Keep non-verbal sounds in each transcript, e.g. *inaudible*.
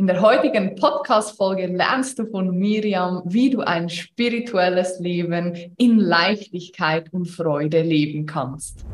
In der heutigen Podcast-Folge lernst du von Miriam, wie du ein spirituelles Leben in Leichtigkeit und Freude leben kannst.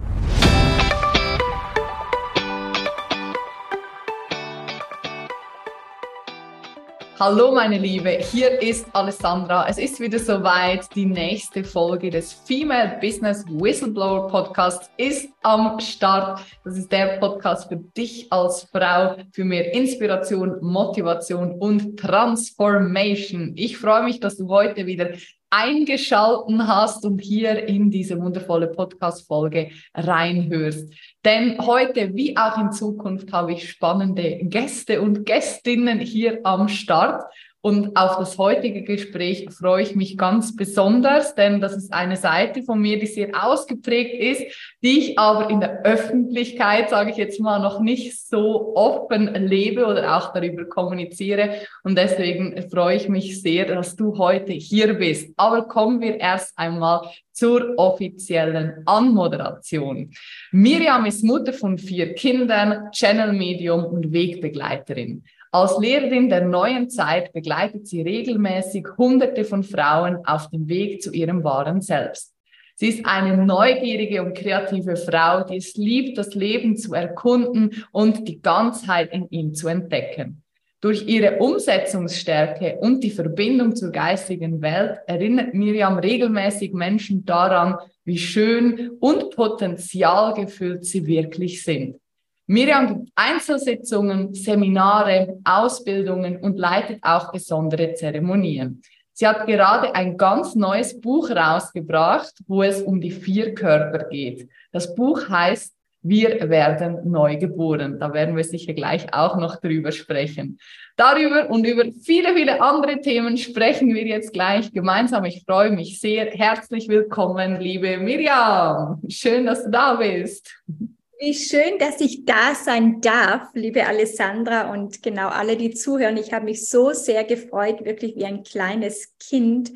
Hallo meine Liebe, hier ist Alessandra. Es ist wieder soweit. Die nächste Folge des Female Business Whistleblower Podcasts ist am Start. Das ist der Podcast für dich als Frau, für mehr Inspiration, Motivation und Transformation. Ich freue mich, dass du heute wieder eingeschalten hast und hier in diese wundervolle Podcast-Folge reinhörst. Denn heute, wie auch in Zukunft, habe ich spannende Gäste und Gästinnen hier am Start. Und auf das heutige Gespräch freue ich mich ganz besonders, denn das ist eine Seite von mir, die sehr ausgeprägt ist, die ich aber in der Öffentlichkeit, sage ich jetzt mal, noch nicht so offen lebe oder auch darüber kommuniziere. Und deswegen freue ich mich sehr, dass du heute hier bist. Aber kommen wir erst einmal zur offiziellen Anmoderation. Miriam ist Mutter von vier Kindern, Channel Medium und Wegbegleiterin. Als Lehrerin der neuen Zeit begleitet sie regelmäßig Hunderte von Frauen auf dem Weg zu ihrem wahren Selbst. Sie ist eine neugierige und kreative Frau, die es liebt, das Leben zu erkunden und die Ganzheit in ihm zu entdecken. Durch ihre Umsetzungsstärke und die Verbindung zur geistigen Welt erinnert Miriam regelmäßig Menschen daran, wie schön und potenzialgefüllt sie wirklich sind. Miriam gibt Einzelsitzungen, Seminare, Ausbildungen und leitet auch besondere Zeremonien. Sie hat gerade ein ganz neues Buch rausgebracht, wo es um die vier Körper geht. Das Buch heißt Wir werden neu geboren. Da werden wir sicher gleich auch noch drüber sprechen. Darüber und über viele, viele andere Themen sprechen wir jetzt gleich gemeinsam. Ich freue mich sehr. Herzlich willkommen, liebe Miriam. Schön, dass du da bist. Wie schön, dass ich da sein darf, liebe Alessandra und genau alle, die zuhören. Ich habe mich so sehr gefreut, wirklich wie ein kleines Kind,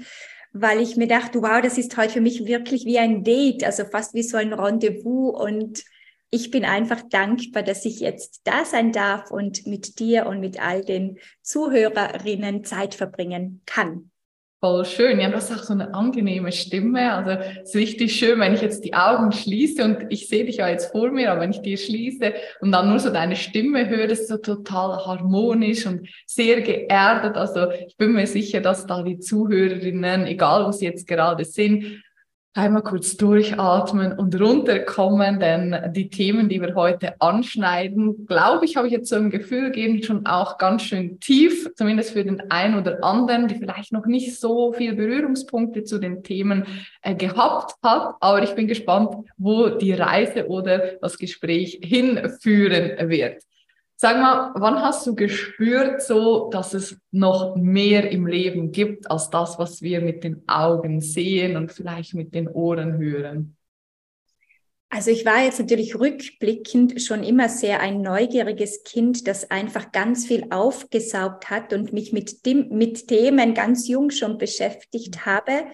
weil ich mir dachte, wow, das ist heute für mich wirklich wie ein Date, also fast wie so ein Rendezvous und ich bin einfach dankbar, dass ich jetzt da sein darf und mit dir und mit all den Zuhörerinnen Zeit verbringen kann. Voll schön. Ja, du hast auch so eine angenehme Stimme. Also es ist richtig schön, wenn ich jetzt die Augen schließe und ich sehe dich ja jetzt vor mir, aber wenn ich die schließe und dann nur so deine Stimme höre, ist so total harmonisch und sehr geerdet. Also ich bin mir sicher, dass da die Zuhörerinnen, egal wo sie jetzt gerade sind, einmal kurz durchatmen und runterkommen, denn die Themen, die wir heute anschneiden, glaube ich, habe ich jetzt so ein Gefühl, gehen schon auch ganz schön tief, zumindest für den einen oder anderen, die vielleicht noch nicht so viel Berührungspunkte zu den Themen äh, gehabt hat. Aber ich bin gespannt, wo die Reise oder das Gespräch hinführen wird. Sag mal, wann hast du gespürt, so, dass es noch mehr im Leben gibt als das, was wir mit den Augen sehen und vielleicht mit den Ohren hören? Also ich war jetzt natürlich rückblickend schon immer sehr ein neugieriges Kind, das einfach ganz viel aufgesaugt hat und mich mit, dem, mit Themen ganz jung schon beschäftigt habe,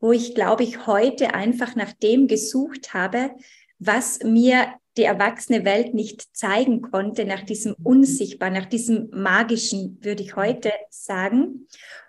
wo ich glaube ich heute einfach nach dem gesucht habe, was mir die erwachsene Welt nicht zeigen konnte, nach diesem Unsichtbaren, nach diesem Magischen, würde ich heute sagen.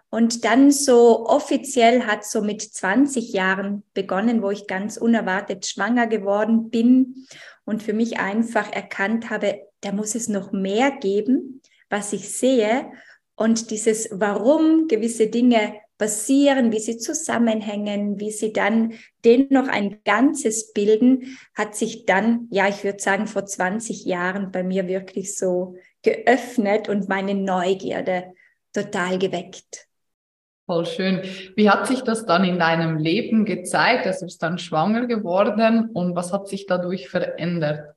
Und dann so offiziell hat so mit 20 Jahren begonnen, wo ich ganz unerwartet schwanger geworden bin und für mich einfach erkannt habe, da muss es noch mehr geben, was ich sehe. Und dieses Warum gewisse Dinge passieren, wie sie zusammenhängen, wie sie dann dennoch ein Ganzes bilden, hat sich dann, ja, ich würde sagen, vor 20 Jahren bei mir wirklich so geöffnet und meine Neugierde total geweckt. Voll schön. Wie hat sich das dann in deinem Leben gezeigt? Also bist dann schwanger geworden und was hat sich dadurch verändert?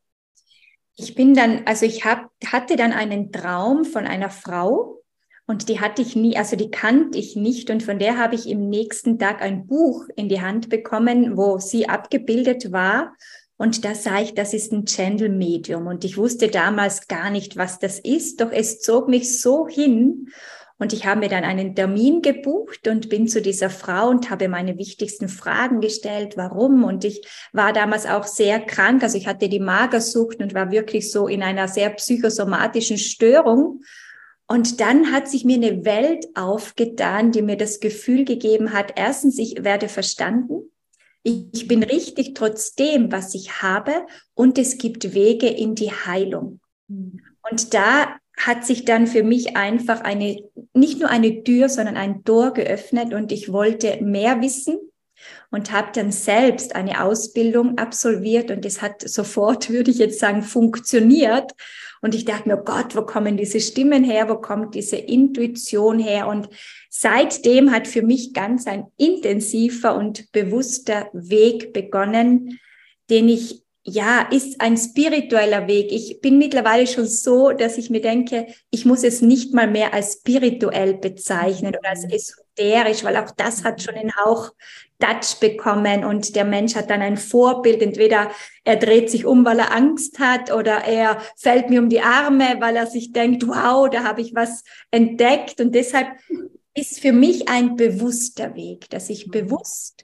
Ich bin dann, also ich hab, hatte dann einen Traum von einer Frau, und die hatte ich nie, also die kannte ich nicht. Und von der habe ich im nächsten Tag ein Buch in die Hand bekommen, wo sie abgebildet war. Und da sah ich, das ist ein Channel Medium. Und ich wusste damals gar nicht, was das ist. Doch es zog mich so hin. Und ich habe mir dann einen Termin gebucht und bin zu dieser Frau und habe meine wichtigsten Fragen gestellt, warum. Und ich war damals auch sehr krank. Also ich hatte die Magersucht und war wirklich so in einer sehr psychosomatischen Störung Und dann hat sich mir eine Welt aufgetan, die mir das Gefühl gegeben hat, erstens, ich werde verstanden, ich bin richtig trotz dem, was ich habe und es gibt Wege in die Heilung. Und da hat sich dann für mich einfach eine, nicht nur eine Tür, sondern ein Tor geöffnet und ich wollte mehr wissen und habe dann selbst eine Ausbildung absolviert und es hat sofort, *laughs* würde ich jetzt sagen, funktioniert. Und ich dachte mir, Gott, wo kommen diese Stimmen her? Wo kommt diese Intuition her? Und seitdem hat für mich ganz ein intensiver und bewusster Weg begonnen, den ich ja, ist ein spiritueller Weg. Ich bin mittlerweile schon so, dass ich mir denke, ich muss es nicht mal mehr als spirituell bezeichnen oder als esoterisch, weil auch das hat schon einen Hauch Touch bekommen und der Mensch hat dann ein Vorbild. Entweder er dreht sich um, weil er Angst hat oder er fällt mir um die Arme, weil er sich denkt, wow, da habe ich was entdeckt. Und deshalb ist für mich ein bewusster Weg, dass ich bewusst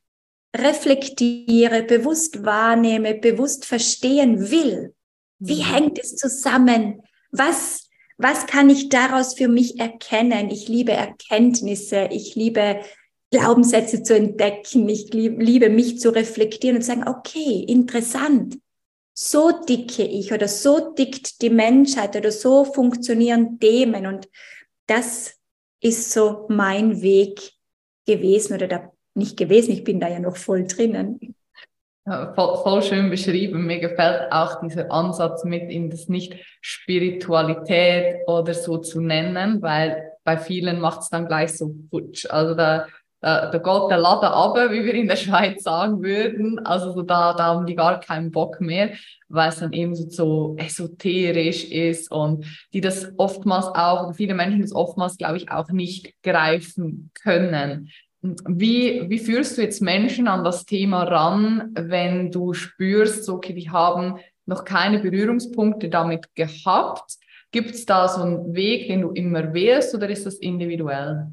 reflektiere, bewusst wahrnehme, bewusst verstehen will. Wie mhm. hängt es zusammen? Was, was kann ich daraus für mich erkennen? Ich liebe Erkenntnisse, ich liebe Glaubenssätze zu entdecken, ich liebe mich zu reflektieren und zu sagen, okay, interessant. So dicke ich oder so dickt die Menschheit oder so funktionieren Themen und das ist so mein Weg gewesen oder der nicht gewesen. Ich bin da ja noch voll drinnen. Ja, voll, voll, schön beschrieben. Mir gefällt auch dieser Ansatz mit in das nicht Spiritualität oder so zu nennen, weil bei vielen macht es dann gleich so futsch. Also da, da, da geht der Laden ab, wie wir in der Schweiz sagen würden. Also so da, da haben die gar keinen Bock mehr, weil es dann eben so, so esoterisch ist und die das oftmals auch, viele Menschen das oftmals, glaube ich, auch nicht greifen können. Wie, wie führst du jetzt Menschen an das Thema ran, wenn du spürst, okay, die haben noch keine Berührungspunkte damit gehabt? Gibt es da so einen Weg, den du immer wählst oder ist das individuell?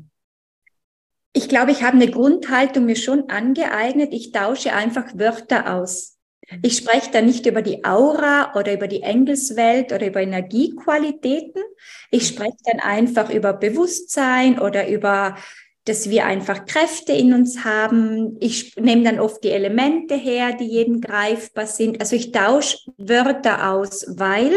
Ich glaube, ich habe eine Grundhaltung mir schon angeeignet. Ich tausche einfach Wörter aus. Ich spreche da nicht über die Aura oder über die Engelswelt oder über Energiequalitäten. Ich spreche dann einfach über Bewusstsein oder über dass wir einfach Kräfte in uns haben. Ich nehme dann oft die Elemente her, die jedem greifbar sind. Also ich tausche Wörter aus, weil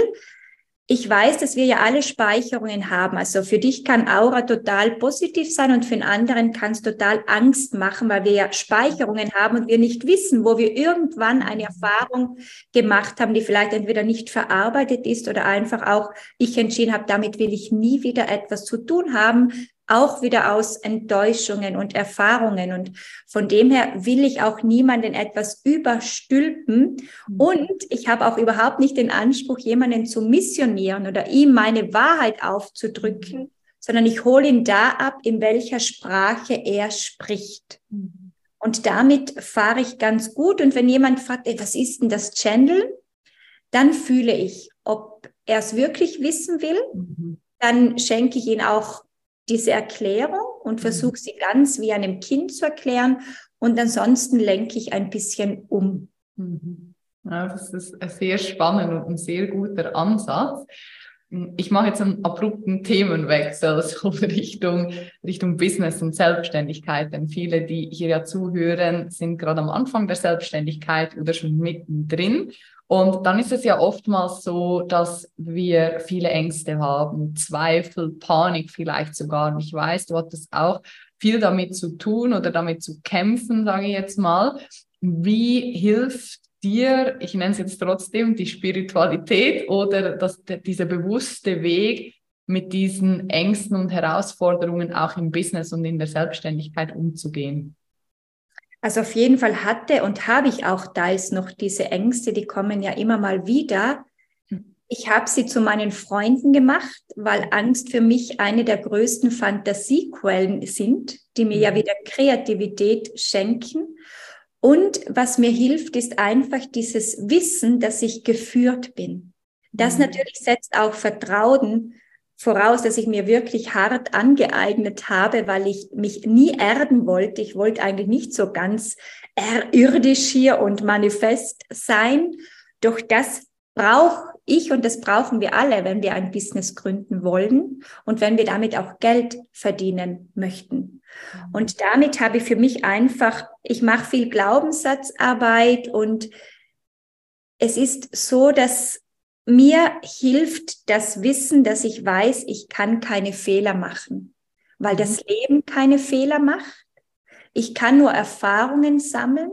ich weiß, dass wir ja alle Speicherungen haben. Also für dich kann Aura total positiv sein und für den anderen kann es total Angst machen, weil wir ja Speicherungen haben und wir nicht wissen, wo wir irgendwann eine Erfahrung gemacht haben, die vielleicht entweder nicht verarbeitet ist oder einfach auch ich entschieden habe, damit will ich nie wieder etwas zu tun haben, auch wieder aus Enttäuschungen und Erfahrungen. Und von dem her will ich auch niemanden etwas überstülpen. Mhm. Und ich habe auch überhaupt nicht den Anspruch, jemanden zu missionieren oder ihm meine Wahrheit aufzudrücken, mhm. sondern ich hole ihn da ab, in welcher Sprache er spricht. Mhm. Und damit fahre ich ganz gut. Und wenn jemand fragt, ey, was ist denn das Channel? Dann fühle ich, ob er es wirklich wissen will. Dann schenke ich ihn auch diese Erklärung und mhm. versuche sie ganz wie einem Kind zu erklären und ansonsten lenke ich ein bisschen um. Mhm. Ja, das ist sehr spannend und ein sehr guter Ansatz. Ich mache jetzt einen abrupten Themenwechsel *laughs* so Richtung, Richtung Business und Selbstständigkeit, denn viele, die hier ja zuhören, sind gerade am Anfang der Selbstständigkeit oder schon mittendrin und dann ist es ja oftmals so, dass wir viele Ängste haben, Zweifel, Panik vielleicht sogar. Ich weiß, du hattest auch viel damit zu tun oder damit zu kämpfen, sage ich jetzt mal. Wie hilft dir, ich nenne es jetzt trotzdem, die Spiritualität oder das, dieser bewusste Weg, mit diesen Ängsten und Herausforderungen auch im Business und in der Selbstständigkeit umzugehen? Also auf jeden Fall hatte und habe ich auch teils noch diese Ängste, die kommen ja immer mal wieder. Ich habe sie zu meinen Freunden gemacht, weil Angst für mich eine der größten Fantasiequellen sind, die mir ja mhm. wieder Kreativität schenken. Und was mir hilft, ist einfach dieses Wissen, dass ich geführt bin. Das mhm. natürlich setzt auch Vertrauen voraus, dass ich mir wirklich hart angeeignet habe, weil ich mich nie erden wollte. Ich wollte eigentlich nicht so ganz erirdisch hier und manifest sein. Doch das braucht ich und das brauchen wir alle, wenn wir ein Business gründen wollen und wenn wir damit auch Geld verdienen möchten. Mhm. Und damit habe ich für mich einfach, ich mache viel Glaubenssatzarbeit und es ist so, dass mir hilft das Wissen, dass ich weiß, ich kann keine Fehler machen, weil das mhm. Leben keine Fehler macht. Ich kann nur Erfahrungen sammeln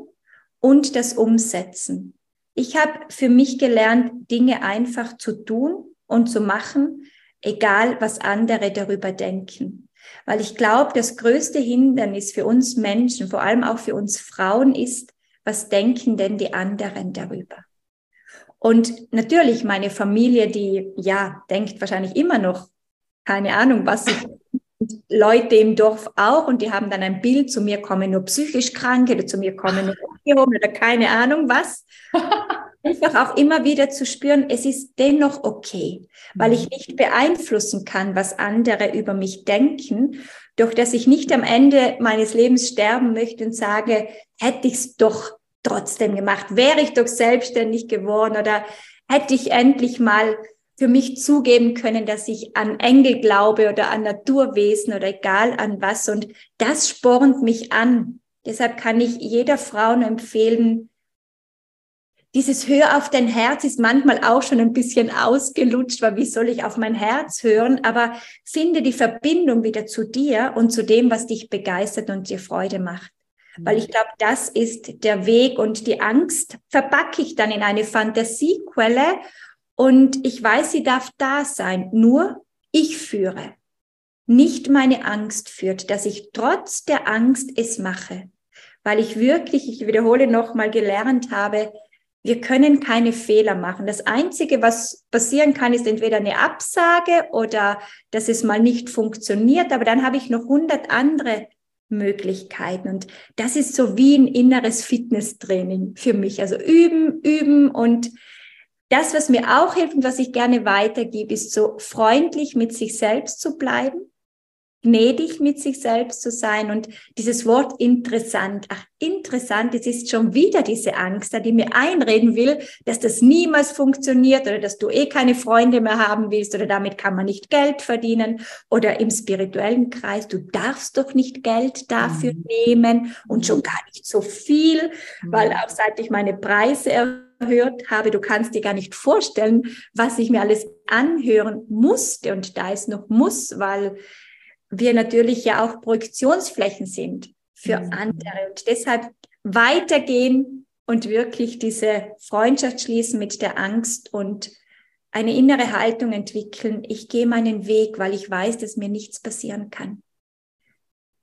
und das umsetzen. Ich habe für mich gelernt, Dinge einfach zu tun und zu machen, egal was andere darüber denken. Weil ich glaube, das größte Hindernis für uns Menschen, vor allem auch für uns Frauen, ist, was denken denn die anderen darüber? Und natürlich meine Familie, die ja denkt wahrscheinlich immer noch, keine Ahnung, was ich *laughs* Leute im Dorf auch und die haben dann ein Bild, zu mir kommen nur psychisch Kranke oder zu mir kommen nur abgehoben oder keine Ahnung was. *laughs* Einfach auch immer wieder zu spüren, es ist dennoch okay, weil ich nicht beeinflussen kann, was andere über mich denken, doch dass ich nicht am Ende meines Lebens sterben möchte und sage, hätte ich es doch trotzdem gemacht, wäre ich doch selbstständig geworden oder hätte ich endlich mal für mich zugeben können, dass ich an Engel glaube oder an Naturwesen oder egal an was. Und das spornt mich an. Deshalb kann ich jeder Frau nur empfehlen, dieses Hör auf dein Herz ist manchmal auch schon ein bisschen ausgelutscht, weil wie soll ich auf mein Herz hören? Aber finde die Verbindung wieder zu dir und zu dem, was dich begeistert und dir Freude macht. Weil ich glaube, das ist der Weg und die Angst verbacke ich dann in eine Fantasiequelle und ich weiß, sie darf da sein. Nur ich führe. Nicht meine Angst führt, dass ich trotz der Angst es mache. Weil ich wirklich, ich wiederhole nochmal, gelernt habe, wir können keine Fehler machen. Das Einzige, was passieren kann, ist entweder eine Absage oder dass es mal nicht funktioniert. Aber dann habe ich noch hundert andere Möglichkeiten. Und das ist so wie ein inneres Fitnesstraining für mich. Also üben, üben und das, was mir auch hilft und was ich gerne weitergebe, ist so freundlich mit sich selbst zu bleiben, gnädig mit sich selbst zu sein und dieses Wort interessant. Ach, interessant, es ist schon wieder diese Angst, die mir einreden will, dass das niemals funktioniert oder dass du eh keine Freunde mehr haben willst oder damit kann man nicht Geld verdienen oder im spirituellen Kreis, du darfst doch nicht Geld dafür mhm. nehmen und schon gar nicht so viel, mhm. weil auch seit ich meine Preise gehört habe, du kannst dir gar nicht vorstellen, was ich mir alles anhören musste. Und da ist noch muss, weil wir natürlich ja auch Projektionsflächen sind für mhm. andere. Und deshalb weitergehen und wirklich diese Freundschaft schließen mit der Angst und eine innere Haltung entwickeln. Ich gehe meinen Weg, weil ich weiß, dass mir nichts passieren kann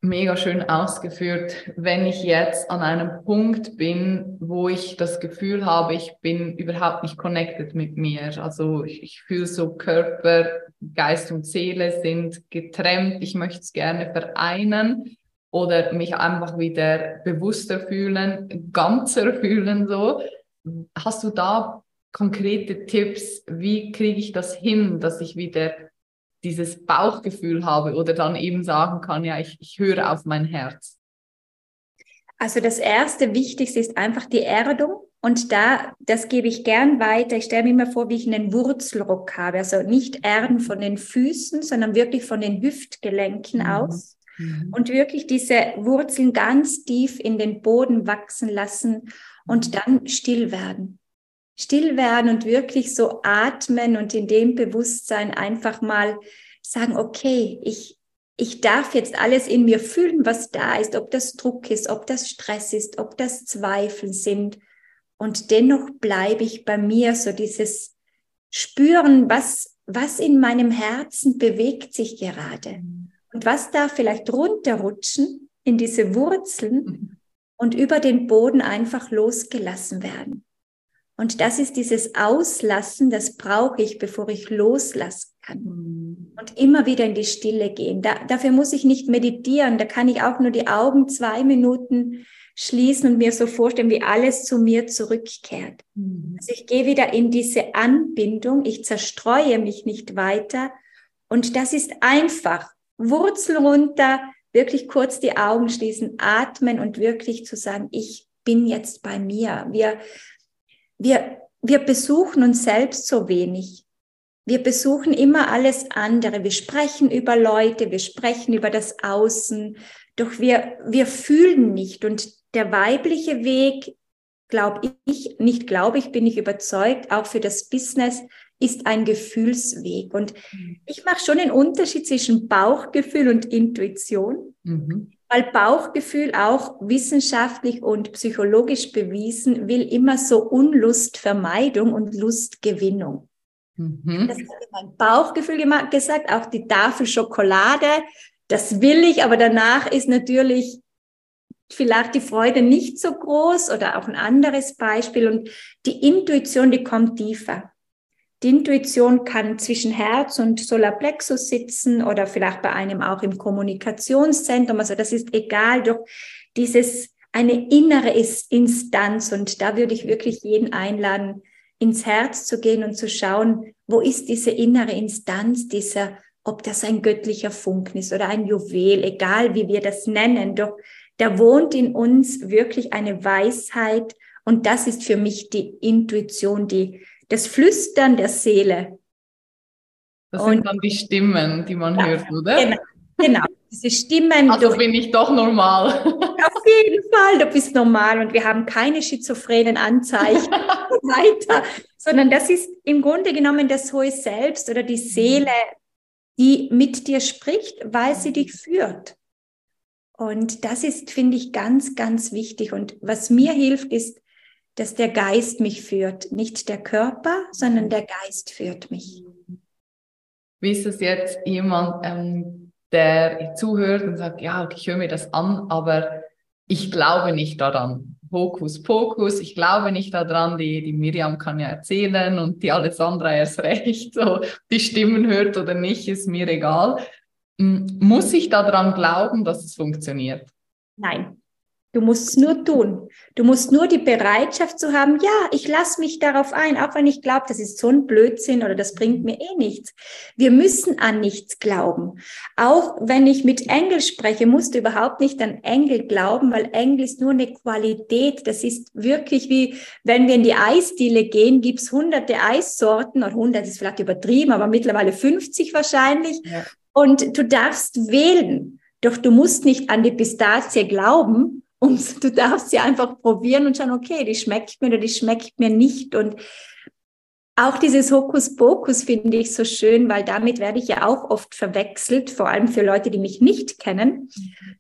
mega schön ausgeführt, wenn ich jetzt an einem Punkt bin, wo ich das Gefühl habe, ich bin überhaupt nicht connected mit mir. Also ich, ich fühle so Körper, Geist und Seele sind getrennt. Ich möchte es gerne vereinen oder mich einfach wieder bewusster fühlen, ganzer *laughs* fühlen so. Hast du da konkrete Tipps? Wie kriege ich das hin, dass ich wieder dieses Bauchgefühl habe oder dann eben sagen kann, ja, ich, ich höre auf mein Herz? Also das erste Wichtigste ist einfach die Erdung. Und da, das gebe ich gern weiter. Ich stelle mir immer vor, wie ich einen Wurzelrock habe. Also nicht Erden von den Füßen, sondern wirklich von den Hüftgelenken mhm. aus. Mhm. Und wirklich diese Wurzeln ganz tief in den Boden wachsen lassen und dann still werden still werden und wirklich so atmen und in dem Bewusstsein einfach mal sagen, okay, ich, ich darf jetzt alles in mir fühlen, was da ist, ob das Druck ist, ob das Stress ist, ob das Zweifel sind. Und dennoch bleibe ich bei mir, so dieses Spüren, was, was in meinem Herzen bewegt sich gerade. Und was darf vielleicht runterrutschen in diese Wurzeln mhm. und über den Boden einfach losgelassen werden. Und das ist dieses Auslassen, das brauche ich, bevor ich loslassen kann. Mhm. Und immer wieder in die Stille gehen. Da, dafür muss ich nicht meditieren. Da kann ich auch nur die Augen zwei Minuten schließen und mir so vorstellen, wie alles zu mir zurückkehrt. Mhm. Also ich gehe wieder in diese Anbindung. Ich zerstreue mich nicht weiter. Und das ist einfach. Wurzel runter, wirklich kurz die Augen schließen, atmen und wirklich zu sagen, ich bin jetzt bei mir. Wir, wir, wir besuchen uns selbst so wenig. Wir besuchen immer alles andere. Wir sprechen über Leute, wir sprechen über das Außen, doch wir, wir fühlen nicht. Und der weibliche Weg, glaube ich, nicht glaube ich, bin ich überzeugt, auch für das Business, ist ein Gefühlsweg. Und mhm. ich mache schon einen Unterschied zwischen Bauchgefühl und Intuition. Mhm. Weil Bauchgefühl auch wissenschaftlich und psychologisch bewiesen will immer so Unlustvermeidung und Lustgewinnung. Mhm. Das hat mein Bauchgefühl gesagt, auch die Tafel Schokolade, das will ich, aber danach ist natürlich vielleicht die Freude nicht so groß oder auch ein anderes Beispiel. Und die Intuition, die kommt tiefer. Die Intuition kann zwischen Herz und Solarplexus sitzen oder vielleicht bei einem auch im Kommunikationszentrum. Also das ist egal, doch dieses eine innere Instanz. Und da würde ich wirklich jeden einladen, ins Herz zu gehen und zu schauen, wo ist diese innere Instanz, dieser, ob das ein göttlicher Funken ist oder ein Juwel, egal wie wir das nennen, doch da wohnt in uns wirklich eine Weisheit. Und das ist für mich die Intuition, die das Flüstern der Seele. Das und, sind dann die Stimmen, die man ja, hört, oder? Genau, genau. Diese Stimmen. Also durch, bin ich doch normal. *laughs* Auf jeden Fall, du bist normal und wir haben keine schizophrenen Anzeichen *laughs* weiter, sondern das ist im Grunde genommen das hohe Selbst oder die Seele, die mit dir spricht, weil sie dich führt. Und das ist, finde ich, ganz, ganz wichtig. Und was mir hilft, ist, dass der Geist mich führt, nicht der Körper, sondern der Geist führt mich. Wie ist es jetzt jemand, ähm, der zuhört und sagt, ja, ich höre mir das an, aber ich glaube nicht daran. Hokus Pokus, ich glaube nicht daran, die, die Miriam kann ja erzählen und die Alessandra erst recht, so die Stimmen hört oder nicht, ist mir egal. Muss ich daran glauben, dass es funktioniert? Nein. Du musst es nur tun. Du musst nur die Bereitschaft zu haben, ja, ich lasse mich darauf ein, auch wenn ich glaube, das ist so ein Blödsinn oder das bringt mir eh nichts. Wir müssen an nichts glauben. Auch wenn ich mit Engel spreche, musst du überhaupt nicht an Engel glauben, weil Engel ist nur eine Qualität. Das ist wirklich wie, wenn wir in die Eisdiele gehen, gibt's hunderte Eissorten, oder hundert ist vielleicht übertrieben, aber mittlerweile 50 wahrscheinlich. Ja. Und du darfst wählen. Doch du musst nicht an die Pistazie glauben, und *laughs* du darfst sie einfach probieren und schauen, okay, die schmeckt mir oder die schmeckt mir nicht. Und auch dieses Hokuspokus finde ich so schön, weil damit werde ich ja auch oft verwechselt, vor allem für Leute, die mich nicht kennen.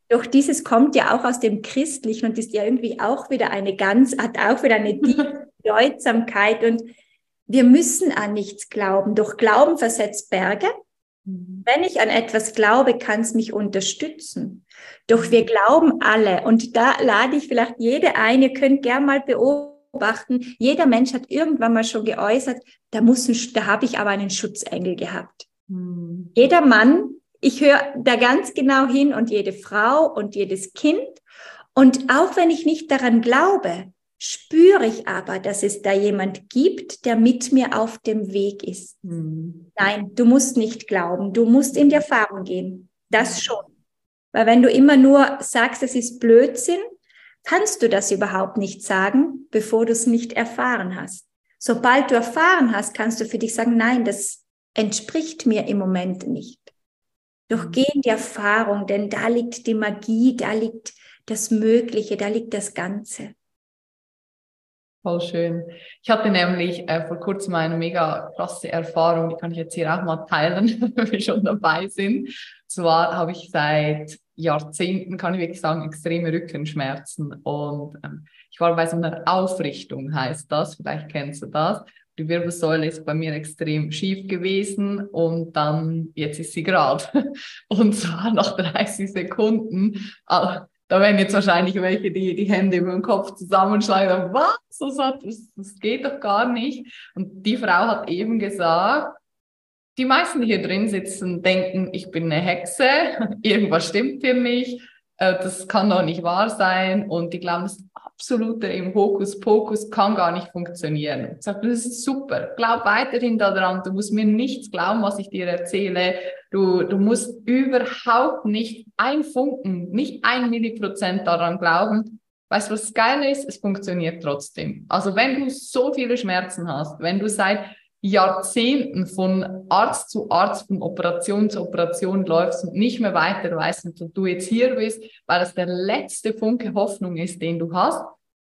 Doch dieses kommt ja auch aus dem Christlichen und ist ja irgendwie auch wieder eine ganz, hat auch wieder eine *laughs* tiefe Bedeutsamkeit und wir müssen an nichts glauben. Doch Glauben versetzt Berge. Mhm. Wenn ich an etwas glaube, kann es mich unterstützen. Doch wir glauben alle, und da lade ich vielleicht jede ein, ihr könnt gern mal beobachten, jeder Mensch hat irgendwann mal schon geäußert, da muss ein, da habe ich aber einen Schutzengel gehabt. Hm. Jeder Mann, ich höre da ganz genau hin und jede Frau und jedes Kind. Und auch wenn ich nicht daran glaube, spüre ich aber, dass es da jemand gibt, der mit mir auf dem Weg ist. Hm. Nein, du musst nicht glauben, du musst in die Erfahrung gehen. Das schon. Weil wenn du immer nur sagst, es ist Blödsinn, kannst du das überhaupt nicht sagen, bevor du es nicht erfahren hast. Sobald du erfahren hast, kannst du für dich sagen, nein, das entspricht mir im Moment nicht. Doch geh in die Erfahrung, denn da liegt die Magie, da liegt das Mögliche, da liegt das Ganze. Voll schön. Ich hatte nämlich äh, vor kurzem eine mega krasse Erfahrung, die kann ich jetzt hier auch mal teilen, *laughs* wenn wir schon dabei sind. Zwar habe ich seit Jahrzehnten, kann ich wirklich sagen, extreme Rückenschmerzen. Und ähm, ich war bei so einer Aufrichtung, heißt das, vielleicht kennst du das. Die Wirbelsäule ist bei mir extrem schief gewesen und dann, jetzt ist sie gerade. *laughs* Und zwar nach 30 Sekunden. Ah, da werden jetzt wahrscheinlich welche, die die Hände über den Kopf zusammenschlagen. Was? Das, das geht doch gar nicht. Und die Frau hat eben gesagt, die meisten, hier drin sitzen, denken, ich bin eine Hexe, *laughs* irgendwas stimmt hier nicht, äh, das kann doch nicht wahr sein und die glauben, das absolute im Hokuspokus kann gar nicht funktionieren. Ich sage, das ist super, glaub weiterhin daran, du musst mir nichts glauben, was ich dir erzähle, du, du musst überhaupt nicht ein Funken, nicht ein Milliprozent daran glauben, Weißt du, was das Geile ist? Es funktioniert trotzdem. Also wenn du so viele Schmerzen hast, wenn du seit Jahrzehnten von Arzt zu Arzt, von Operation zu Operation läufst und nicht mehr weiter weißt und du jetzt hier bist, weil es der letzte Funke Hoffnung ist, den du hast,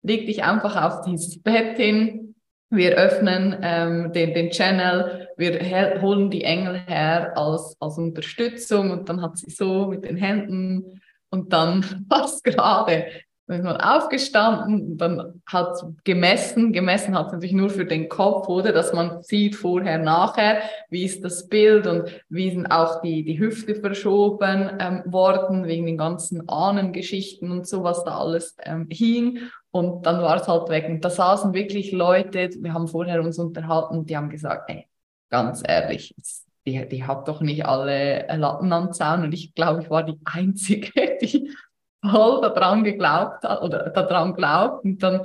leg dich einfach auf dieses Bett hin. Wir öffnen ähm, den, den Channel, wir holen die Engel her als, als Unterstützung und dann hat sie so mit den Händen und dann *laughs* was gerade dann ist man aufgestanden, dann hat gemessen, gemessen hat natürlich nur für den Kopf, oder, dass man sieht vorher, nachher, wie ist das Bild und wie sind auch die, die Hüfte verschoben ähm, worden, wegen den ganzen Ahnengeschichten und so, was da alles ähm, hing. Und dann war es halt weg. Und da saßen wirklich Leute, wir haben vorher uns unterhalten, die haben gesagt, ey, ganz ehrlich, die, die hat doch nicht alle Latten am Zaun. Und ich glaube, ich war die Einzige, *laughs* die voll daran geglaubt hat oder daran glaubt. Und dann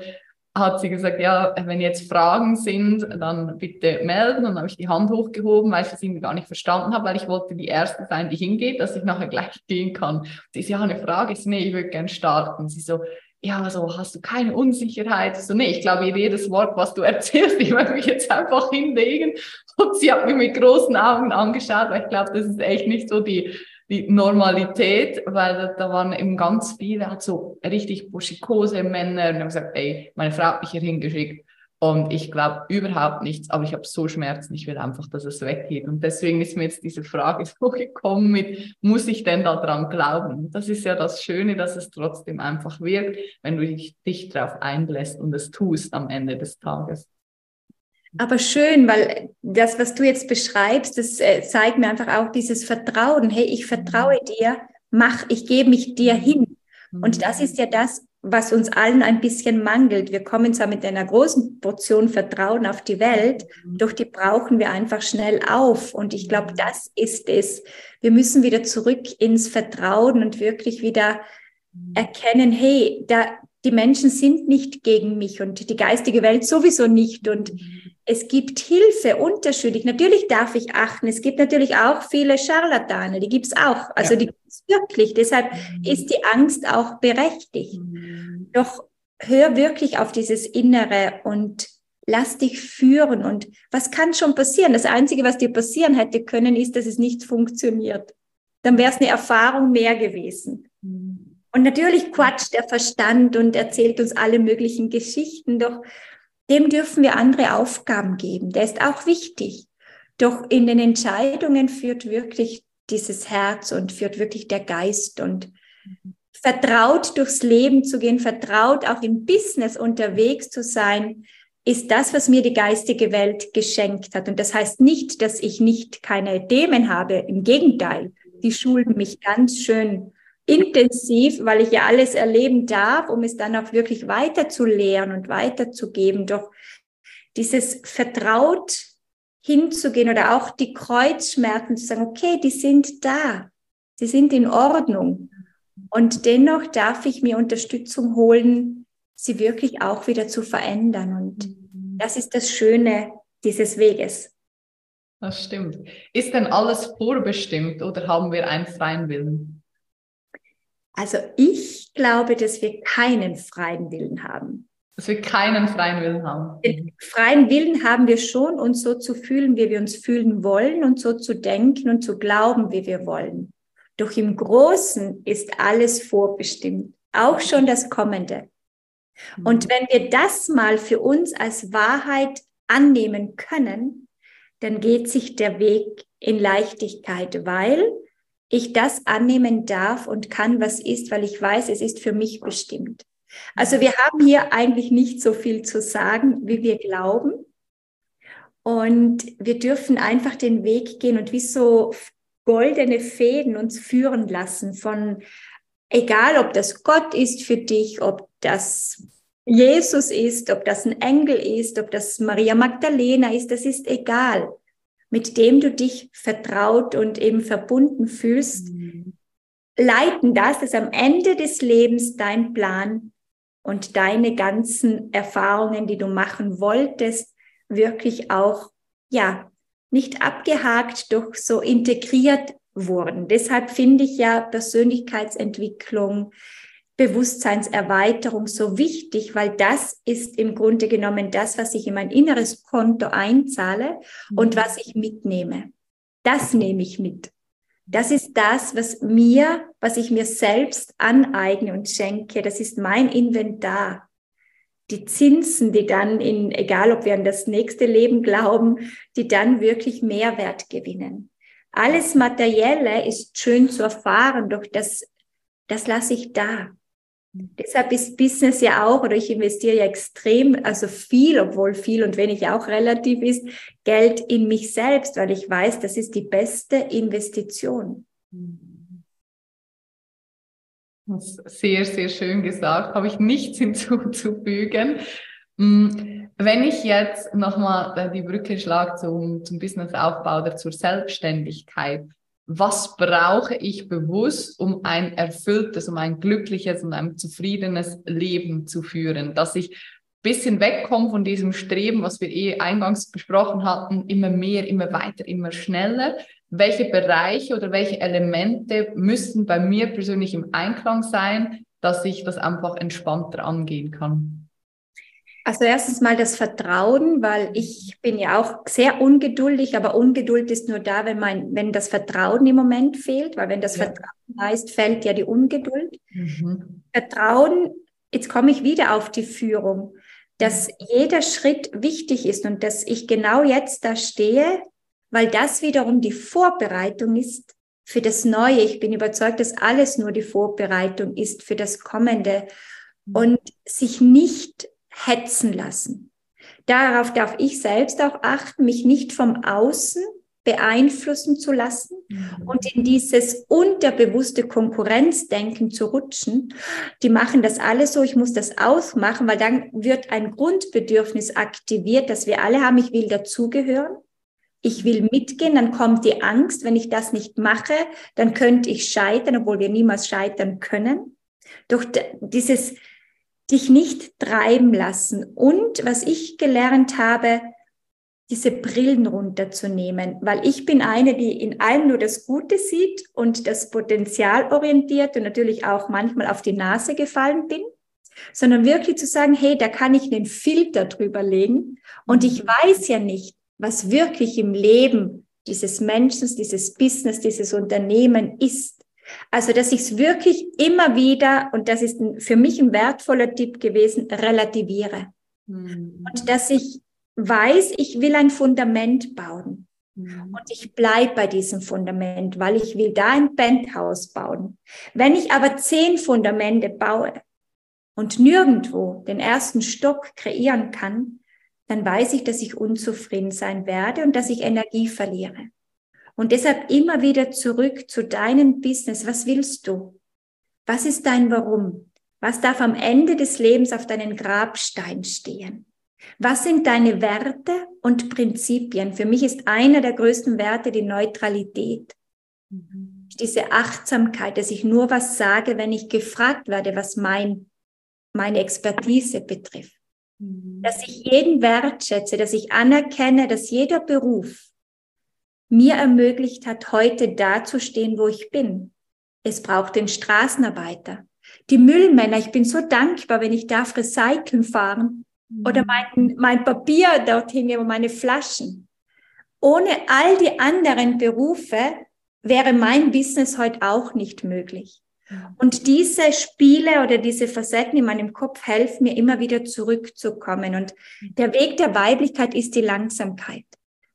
hat sie gesagt, ja, wenn jetzt Fragen sind, dann bitte melden. Und dann habe ich die Hand hochgehoben, weil ich das irgendwie gar nicht verstanden habe, weil ich wollte die Erste sein, die hingeht, dass ich nachher gleich gehen kann. Sie ist ja eine Frage, ist, nee, ich würde gern starten. Sie so, ja, so hast du keine Unsicherheit. So, nee, ich glaube, jedes Wort, was du *laughs* erzählst, ich möchte mich jetzt einfach hinlegen. Und sie hat mich mit großen Augen angeschaut, weil ich glaube, das ist echt nicht so die die Normalität, weil da waren eben ganz viele, hat so richtig buschikose Männer und haben gesagt, ey, meine Frau hat mich hier hingeschickt und ich glaube überhaupt nichts, aber ich habe so Schmerzen, ich will einfach, dass es weggeht. Und deswegen ist mir jetzt diese Frage *laughs* so gekommen mit, muss ich denn daran glauben? Das ist ja das Schöne, dass es trotzdem einfach wirkt, wenn du dich, dich darauf einlässt und es tust am Ende des Tages. Aber schön, weil das, was du jetzt beschreibst, das äh, zeigt mir einfach auch dieses Vertrauen. Hey, ich vertraue mhm. dir, mach, ich gebe mich dir hin. Und das ist ja das, was uns allen ein bisschen mangelt. Wir kommen zwar mit einer großen Portion Vertrauen auf die Welt, mhm. doch die brauchen wir einfach schnell auf. Und ich glaube, das ist es. Wir müssen wieder zurück ins Vertrauen und wirklich wieder mhm. erkennen, hey, da, die Menschen sind nicht gegen mich und die geistige Welt sowieso nicht. Und es gibt Hilfe unterschiedlich. Natürlich darf ich achten. Es gibt natürlich auch viele Scharlatane, die gibt es auch. Also ja. die gibt es wirklich. Deshalb mhm. ist die Angst auch berechtigt. Mhm. Doch hör wirklich auf dieses Innere und lass dich führen. Und was kann schon passieren? Das Einzige, was dir passieren hätte können, ist, dass es nicht funktioniert. Dann wäre es eine Erfahrung mehr gewesen. Mhm. Und natürlich quatscht der Verstand und erzählt uns alle möglichen Geschichten. Doch dem dürfen wir andere Aufgaben geben. Der ist auch wichtig. Doch in den Entscheidungen führt wirklich dieses Herz und führt wirklich der Geist und vertraut durchs Leben zu gehen, vertraut auch im Business unterwegs zu sein, ist das, was mir die geistige Welt geschenkt hat. Und das heißt nicht, dass ich nicht keine Themen habe. Im Gegenteil, die schulen mich ganz schön intensiv, weil ich ja alles erleben darf, um es dann auch wirklich weiter zu lehren und weiterzugeben. Doch dieses vertraut hinzugehen oder auch die Kreuzschmerzen zu sagen, okay, die sind da, sie sind in Ordnung. Und dennoch darf ich mir Unterstützung holen, sie wirklich auch wieder zu verändern. Und das ist das Schöne dieses Weges. Das stimmt. Ist denn alles vorbestimmt oder haben wir einen freien Willen? Also ich glaube, dass wir keinen freien Willen haben. Dass wir keinen freien Willen haben. Den freien Willen haben wir schon, uns so zu fühlen, wie wir uns fühlen wollen und so zu denken und zu glauben, wie wir wollen. Doch im Großen ist alles vorbestimmt, auch schon das Kommende. Und mhm. wenn wir das mal für uns als Wahrheit annehmen können, dann geht sich der Weg in Leichtigkeit, weil ich das annehmen darf und kann, was ist, weil ich weiß, es ist für mich bestimmt. Also wir haben hier eigentlich nicht so viel zu sagen, wie wir glauben. Und wir dürfen einfach den Weg gehen und wie so goldene Fäden uns führen lassen von, egal ob das Gott ist für dich, ob das Jesus ist, ob das ein Engel ist, ob das Maria Magdalena ist, das ist egal mit dem du dich vertraut und eben verbunden fühlst, mhm. leiten das, dass am Ende des Lebens dein Plan und deine ganzen Erfahrungen, die du machen wolltest, wirklich auch, ja, nicht abgehakt, doch so integriert wurden. Deshalb finde ich ja Persönlichkeitsentwicklung, Bewusstseinserweiterung so wichtig, weil das ist im Grunde genommen das, was ich in mein inneres Konto einzahle mhm. und was ich mitnehme. Das nehme ich mit. Das ist das, was mir, was ich mir selbst aneigne und schenke. Das ist mein Inventar. Die Zinsen, die dann in, egal ob wir an das nächste Leben glauben, die dann wirklich Mehrwert gewinnen. Alles Materielle ist schön zu erfahren, doch das, das lasse ich da. Deshalb ist Business ja auch, oder ich investiere ja extrem, also viel, obwohl viel und wenig auch relativ ist, Geld in mich selbst, weil ich weiß, das ist die beste Investition. Sehr, sehr schön gesagt. Habe ich nichts *laughs* hinzuzufügen. Hm, wenn ich jetzt nochmal die Brücke schlage zum, zum Businessaufbau oder zur Selbstständigkeit, was brauche ich bewusst, um ein erfülltes, um ein glückliches und ein zufriedenes Leben zu führen, dass ich bisschen wegkomme von diesem Streben, was wir eh eingangs besprochen hatten, immer mehr, immer weiter, immer schneller. Welche Bereiche oder welche Elemente müssen bei mir persönlich im Einklang sein, dass ich das einfach entspannter angehen kann? Also erstens mal das Vertrauen, weil ich bin ja auch sehr ungeduldig, aber Ungeduld ist nur da, wenn mein, wenn das Vertrauen im Moment fehlt, weil wenn das ja. Vertrauen heißt, fällt ja die Ungeduld. Mhm. Vertrauen, jetzt komme ich wieder auf die Führung, dass jeder Schritt wichtig ist und dass ich genau jetzt da stehe, weil das wiederum die Vorbereitung ist für das Neue. Ich bin überzeugt, dass alles nur die Vorbereitung ist für das Kommende mhm. und sich nicht hetzen lassen. Darauf darf ich selbst auch achten, mich nicht vom Außen beeinflussen zu lassen mhm. und in dieses unterbewusste Konkurrenzdenken zu rutschen. Die machen das alles so, ich muss das ausmachen, weil dann wird ein Grundbedürfnis aktiviert, dass wir alle haben, ich will dazugehören. Ich will mitgehen, dann kommt die Angst, wenn ich das nicht mache, dann könnte ich scheitern, obwohl wir niemals scheitern können. Doch dieses, dich nicht treiben lassen. Und was ich gelernt habe, diese Brillen runterzunehmen, weil ich bin eine, die in allem nur das Gute sieht und das Potenzial orientiert und natürlich auch manchmal auf die Nase gefallen bin, sondern wirklich zu sagen, hey, da kann ich einen Filter drüber legen und ich mhm. weiß ja nicht, was wirklich im Leben dieses Menschen, dieses Business, dieses Unternehmen ist. Also, dass ich es wirklich immer wieder, und das ist für mich ein wertvoller Tipp gewesen, relativiere. Mhm. Und dass ich weiß, ich will ein Fundament bauen. Mhm. Und ich bleibe bei diesem Fundament, weil ich will da ein Penthouse bauen. Wenn ich aber zehn Fundamente baue und nirgendwo den ersten Stock kreieren kann, dann weiß ich, dass ich unzufrieden sein werde und dass ich Energie verliere. Und deshalb immer wieder zurück zu deinem Business. Was willst du? Was ist dein Warum? Was darf am Ende des Lebens auf deinen Grabstein stehen? Was sind deine Werte und Prinzipien? Für mich ist einer der größten Werte die Neutralität. Mhm. Diese Achtsamkeit, dass ich nur was sage, wenn ich gefragt werde, was mein, meine Expertise betrifft. Mhm. Dass ich jeden wertschätze, dass ich anerkenne, dass jeder Beruf mir ermöglicht hat, heute dazustehen, wo ich bin. Es braucht den Straßenarbeiter, die Müllmänner. Ich bin so dankbar, wenn ich darf recyceln fahren oder mhm. mein, mein Papier dorthin geben, meine Flaschen. Ohne all die anderen Berufe wäre mein Business heute auch nicht möglich. Mhm. Und diese Spiele oder diese Facetten in meinem Kopf helfen mir immer wieder zurückzukommen. Und mhm. der Weg der Weiblichkeit ist die Langsamkeit.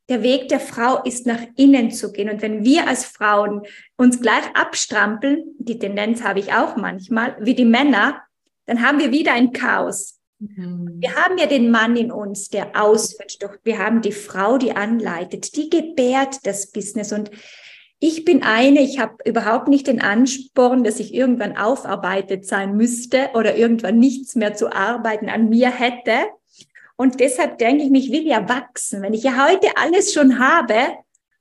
Der Weg der Frau ist nach innen zu gehen. Und wenn wir als Frauen uns gleich abstrampeln, die Tendenz habe ich auch manchmal, wie die Männer, dann haben wir wieder ein Chaos. Mhm. Wir haben ja den Mann in uns, der ausführt, doch wir haben die Frau, die anleitet, die gebärt das Business. Und ich bin eine, ich habe überhaupt nicht den Ansporn, dass ich irgendwann aufarbeitet sein müsste oder irgendwann nichts mehr zu arbeiten an mir hätte, und deshalb denke ich, mich will ja wachsen. Wenn ich ja heute alles schon habe,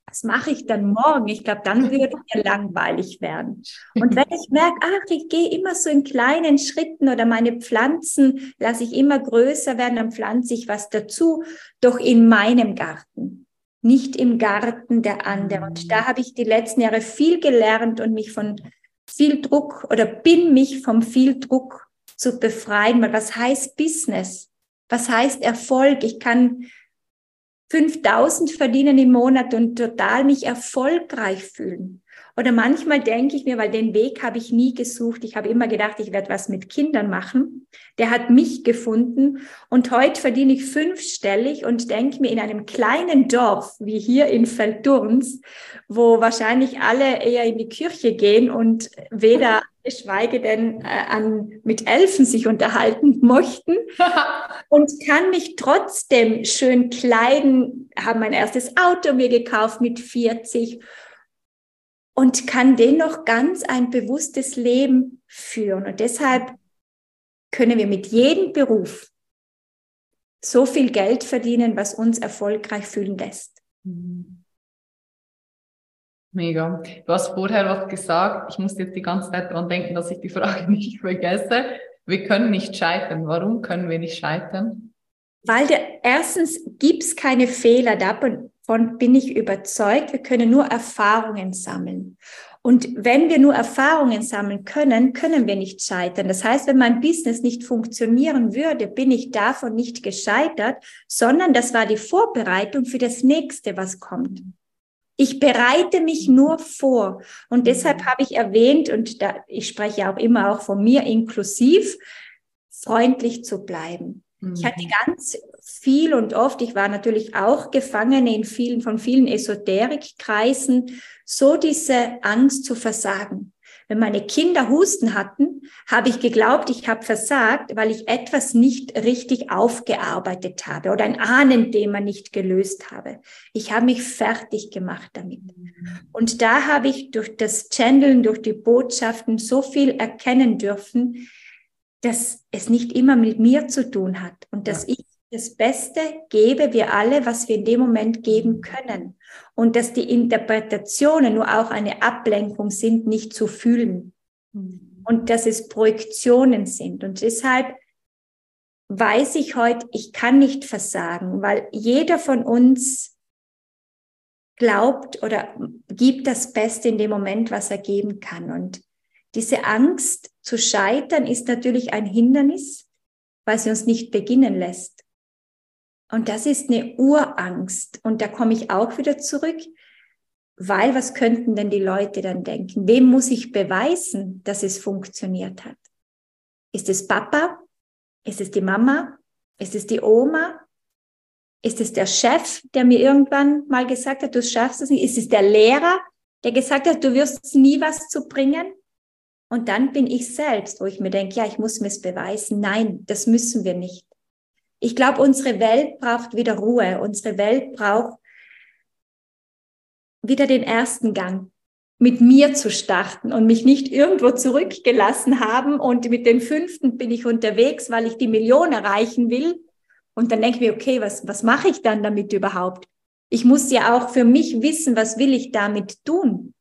was mache ich dann morgen? Ich glaube, dann *laughs* würde mir langweilig werden. Und wenn ich merke, ach, ich gehe immer so in kleinen Schritten oder meine Pflanzen lasse ich immer größer werden, dann pflanze ich was dazu, doch in meinem Garten, nicht im Garten der anderen. Und da habe ich die letzten Jahre viel gelernt und mich von viel Druck oder bin mich vom viel Druck zu befreien. Weil was heißt Business? Was heißt Erfolg? Ich kann 5000 verdienen im Monat und total mich erfolgreich fühlen. Oder manchmal denke ich mir, weil den Weg habe ich nie gesucht. Ich habe immer gedacht, ich werde was mit Kindern machen. Der hat mich gefunden und heute verdiene ich fünfstellig und denke mir in einem kleinen Dorf wie hier in Feldturns, wo wahrscheinlich alle eher in die Kirche gehen und weder geschweige denn äh, an, mit Elfen sich unterhalten *laughs* möchten *laughs* und kann mich trotzdem schön kleiden, habe mein erstes Auto mir gekauft mit 40 und kann dennoch ganz ein bewusstes Leben führen. Und deshalb können wir mit jedem Beruf so viel Geld verdienen, was uns erfolgreich fühlen lässt. Mega. Du hast vorher was gesagt. Ich muss jetzt die ganze Zeit daran denken, dass ich die Frage *laughs* nicht vergesse. Wir können nicht scheitern. Warum können wir nicht scheitern? Weil der, erstens gibt es keine Fehler. Davon von bin ich überzeugt, wir können nur Erfahrungen sammeln. Und wenn wir nur Erfahrungen sammeln können, können wir nicht scheitern. Das heißt, wenn mein Business nicht funktionieren würde, bin ich davon nicht gescheitert, sondern das war die Vorbereitung für das nächste, was kommt. Ich bereite mich nur vor. Und deshalb habe ich erwähnt, und da, ich spreche auch immer auch von mir inklusiv, freundlich zu bleiben. Ich hatte mhm. ganz viel und oft, ich war natürlich auch Gefangene in vielen, von vielen Esoterikkreisen, so diese Angst zu versagen. Wenn meine Kinder Husten hatten, habe ich geglaubt, ich habe versagt, weil ich etwas nicht richtig aufgearbeitet habe oder ein Ahnenthema nicht gelöst habe. Ich habe mich fertig gemacht damit. Und da habe ich durch das Channeln, durch die Botschaften so viel erkennen dürfen, dass es nicht immer mit mir zu tun hat und dass ja. ich das Beste gebe, wir alle, was wir in dem Moment geben können. Und dass die Interpretationen nur auch eine Ablenkung sind, nicht zu fühlen. Und dass es Projektionen sind. Und deshalb weiß ich heute, ich kann nicht versagen, weil jeder von uns glaubt oder gibt das Beste in dem Moment, was er geben kann. Und diese Angst zu scheitern ist natürlich ein Hindernis, weil sie uns nicht beginnen lässt. Und das ist eine Urangst. Und da komme ich auch wieder zurück, weil was könnten denn die Leute dann denken? Wem muss ich beweisen, dass es funktioniert hat? Ist es Papa? Ist es die Mama? Ist es die Oma? Ist es der Chef, der mir irgendwann mal gesagt hat, du schaffst es nicht? Ist es der Lehrer, der gesagt hat, du wirst nie was zu bringen? Und dann bin ich selbst, wo ich mir denke, ja, ich muss mir es beweisen. Nein, das müssen wir nicht. Ich glaube, unsere Welt braucht wieder Ruhe. Unsere Welt braucht wieder den ersten Gang mit mir zu starten und mich nicht irgendwo zurückgelassen haben und mit den fünften bin ich unterwegs, weil ich die Million erreichen will. Und dann denke ich mir, okay, was, was mache ich dann damit überhaupt? Ich muss ja auch für mich wissen, was will ich damit tun?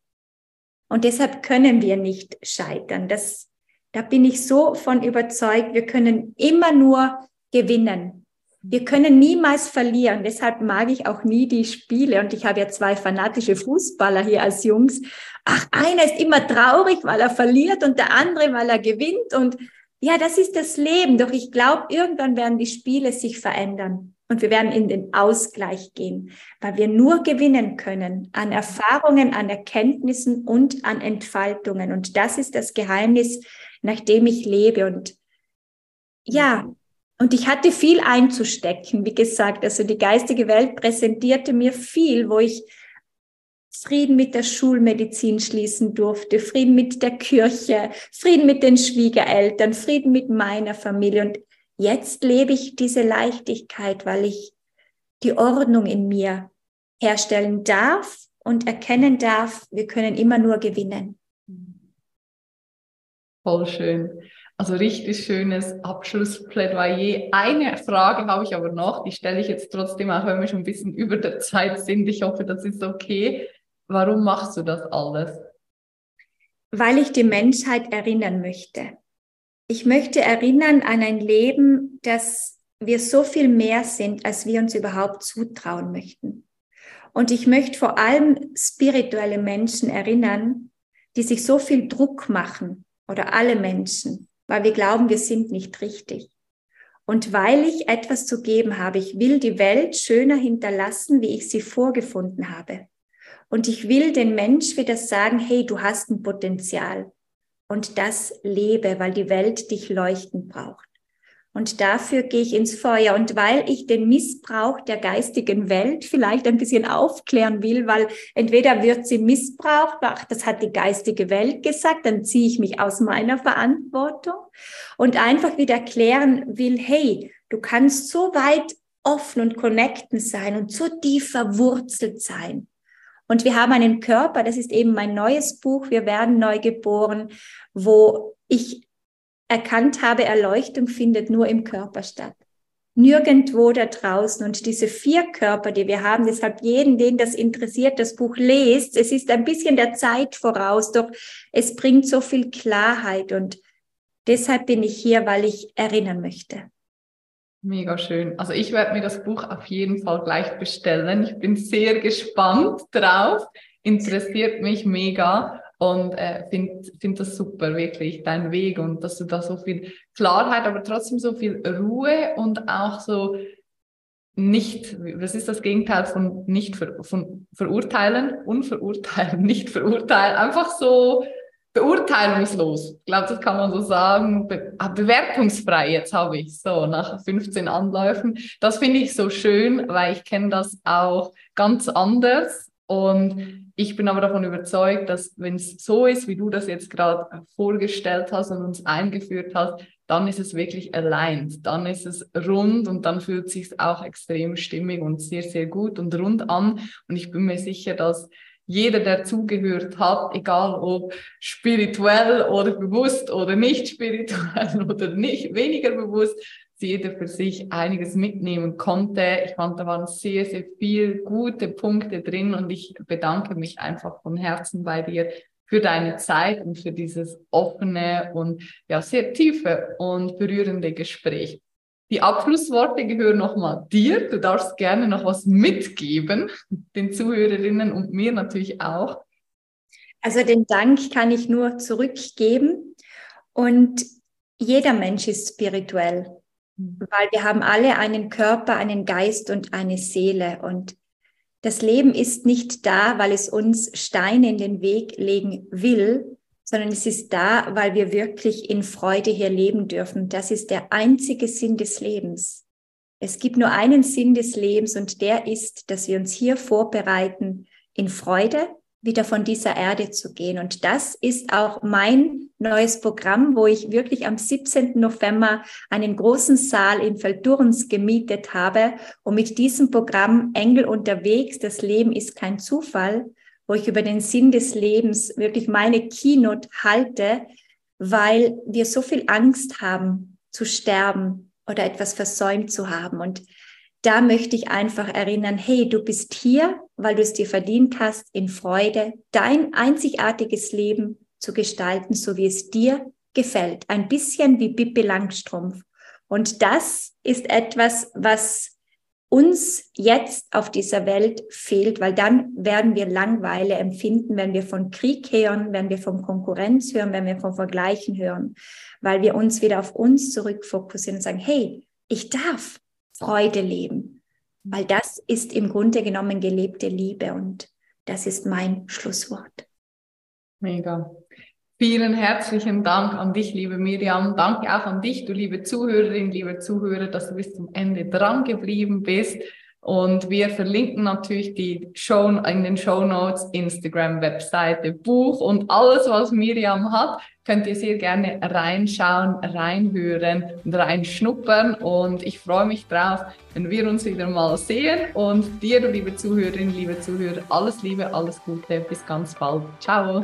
Und deshalb können wir nicht scheitern. Das, da bin ich so von überzeugt. Wir können immer nur gewinnen. Wir können niemals verlieren. Deshalb mag ich auch nie die Spiele. Und ich habe ja zwei fanatische Fußballer hier als Jungs. Ach, einer ist immer traurig, weil er verliert und der andere, weil er gewinnt. Und ja, das ist das Leben. Doch ich glaube, irgendwann werden die Spiele sich verändern. Und wir werden in den Ausgleich gehen, weil wir nur gewinnen können an Erfahrungen, an Erkenntnissen und an Entfaltungen. Und das ist das Geheimnis, nach dem ich lebe. Und ja, und ich hatte viel einzustecken, wie gesagt. Also die geistige Welt präsentierte mir viel, wo ich Frieden mit der Schulmedizin schließen durfte, Frieden mit der Kirche, Frieden mit den Schwiegereltern, Frieden mit meiner Familie. Und Jetzt lebe ich diese Leichtigkeit, weil ich die Ordnung in mir herstellen darf und erkennen darf, wir können immer nur gewinnen. Voll schön. Also richtig schönes Abschlussplädoyer. Eine Frage habe ich aber noch, die stelle ich jetzt trotzdem, auch wenn wir schon ein bisschen über der Zeit sind. Ich hoffe, das ist okay. Warum machst du das alles? Weil ich die Menschheit erinnern möchte. Ich möchte erinnern an ein Leben, dass wir so viel mehr sind, als wir uns überhaupt zutrauen möchten. Und ich möchte vor allem spirituelle Menschen erinnern, die sich so viel Druck machen oder alle Menschen, weil wir glauben, wir sind nicht richtig. Und weil ich etwas zu geben habe, ich will die Welt schöner hinterlassen, wie ich sie vorgefunden habe. Und ich will den Mensch wieder sagen, hey, du hast ein Potenzial. Und das lebe, weil die Welt dich leuchten braucht. Und dafür gehe ich ins Feuer. Und weil ich den Missbrauch der geistigen Welt vielleicht ein bisschen aufklären will, weil entweder wird sie missbraucht, ach, das hat die geistige Welt gesagt, dann ziehe ich mich aus meiner Verantwortung und einfach wieder erklären will, hey, du kannst so weit offen und connecten sein und so tief verwurzelt sein. Und wir haben einen Körper, das ist eben mein neues Buch, wir werden neu geboren, wo ich erkannt habe, Erleuchtung findet nur im Körper statt. Nirgendwo da draußen. Und diese vier Körper, die wir haben, deshalb jeden, den das interessiert, das Buch lest. Es ist ein bisschen der Zeit voraus, doch es bringt so viel Klarheit. Und deshalb bin ich hier, weil ich erinnern möchte. Mega schön. Also ich werde mir das Buch auf jeden Fall gleich bestellen. Ich bin sehr gespannt drauf. Interessiert mich mega und äh, finde find das super, wirklich, dein Weg und dass du da so viel Klarheit, aber trotzdem so viel Ruhe und auch so nicht, was ist das Gegenteil von nicht ver, von verurteilen, unverurteilen, *laughs* nicht verurteilen, einfach so beurteilungslos. Ich glaube, das kann man so sagen. Be ah, bewertungsfrei, jetzt habe ich so nach 15 Anläufen. Das finde ich so schön, weil ich kenne das auch ganz anders und ich bin aber davon überzeugt, dass wenn es so ist, wie du das jetzt gerade vorgestellt hast und uns eingeführt hast, dann ist es wirklich aligned, dann ist es rund und dann fühlt sich auch extrem stimmig und sehr, sehr gut und rund an. Und ich bin mir sicher, dass jeder, der zugehört hat, egal ob spirituell oder bewusst oder nicht spirituell *laughs* oder nicht weniger bewusst, jeder für sich einiges mitnehmen konnte. Ich fand, da waren sehr, sehr viel gute Punkte drin und ich bedanke mich einfach von Herzen bei dir für deine Zeit und für dieses offene und ja sehr tiefe und berührende Gespräch. Die Abschlussworte gehören nochmal dir. Du darfst gerne noch was mitgeben, den Zuhörerinnen und mir natürlich auch. Also den Dank kann ich nur zurückgeben und jeder Mensch ist spirituell. Weil wir haben alle einen Körper, einen Geist und eine Seele und das Leben ist nicht da, weil es uns Steine in den Weg legen will, sondern es ist da, weil wir wirklich in Freude hier leben dürfen. Das ist der einzige Sinn des Lebens. Es gibt nur einen Sinn des Lebens und der ist, dass wir uns hier vorbereiten in Freude, wieder von dieser Erde zu gehen. Und das ist auch mein neues Programm, wo ich wirklich am 17. November einen großen Saal in Feldurns gemietet habe. Und mit diesem Programm Engel unterwegs, das Leben ist kein Zufall, wo ich über den Sinn des Lebens wirklich meine Keynote halte, weil wir so viel Angst haben zu sterben oder etwas versäumt zu haben. Und da möchte ich einfach erinnern, hey, du bist hier, weil du es dir verdient hast, in Freude dein einzigartiges Leben zu gestalten, so wie es dir gefällt. Ein bisschen wie Bippe Langstrumpf. Und das ist etwas, was uns jetzt auf dieser Welt fehlt, weil dann werden wir Langweile empfinden, wenn wir von Krieg hören, wenn wir von Konkurrenz hören, wenn wir von Vergleichen hören, weil wir uns wieder auf uns zurückfokussieren und sagen, hey, ich darf, Freude leben, weil das ist im Grunde genommen gelebte Liebe und das ist mein Schlusswort. Mega. Vielen herzlichen Dank an dich, liebe Miriam. Danke auch an dich, du liebe Zuhörerin, liebe Zuhörer, dass du bis zum Ende dran geblieben bist. Und wir verlinken natürlich die Show in den Show Notes, Instagram, Webseite, Buch und alles, was Miriam hat, könnt ihr sehr gerne reinschauen, reinhören und reinschnuppern. Und ich freue mich drauf, wenn wir uns wieder mal sehen. Und dir, liebe Zuhörerinnen, liebe Zuhörer, alles Liebe, alles Gute. Bis ganz bald. Ciao.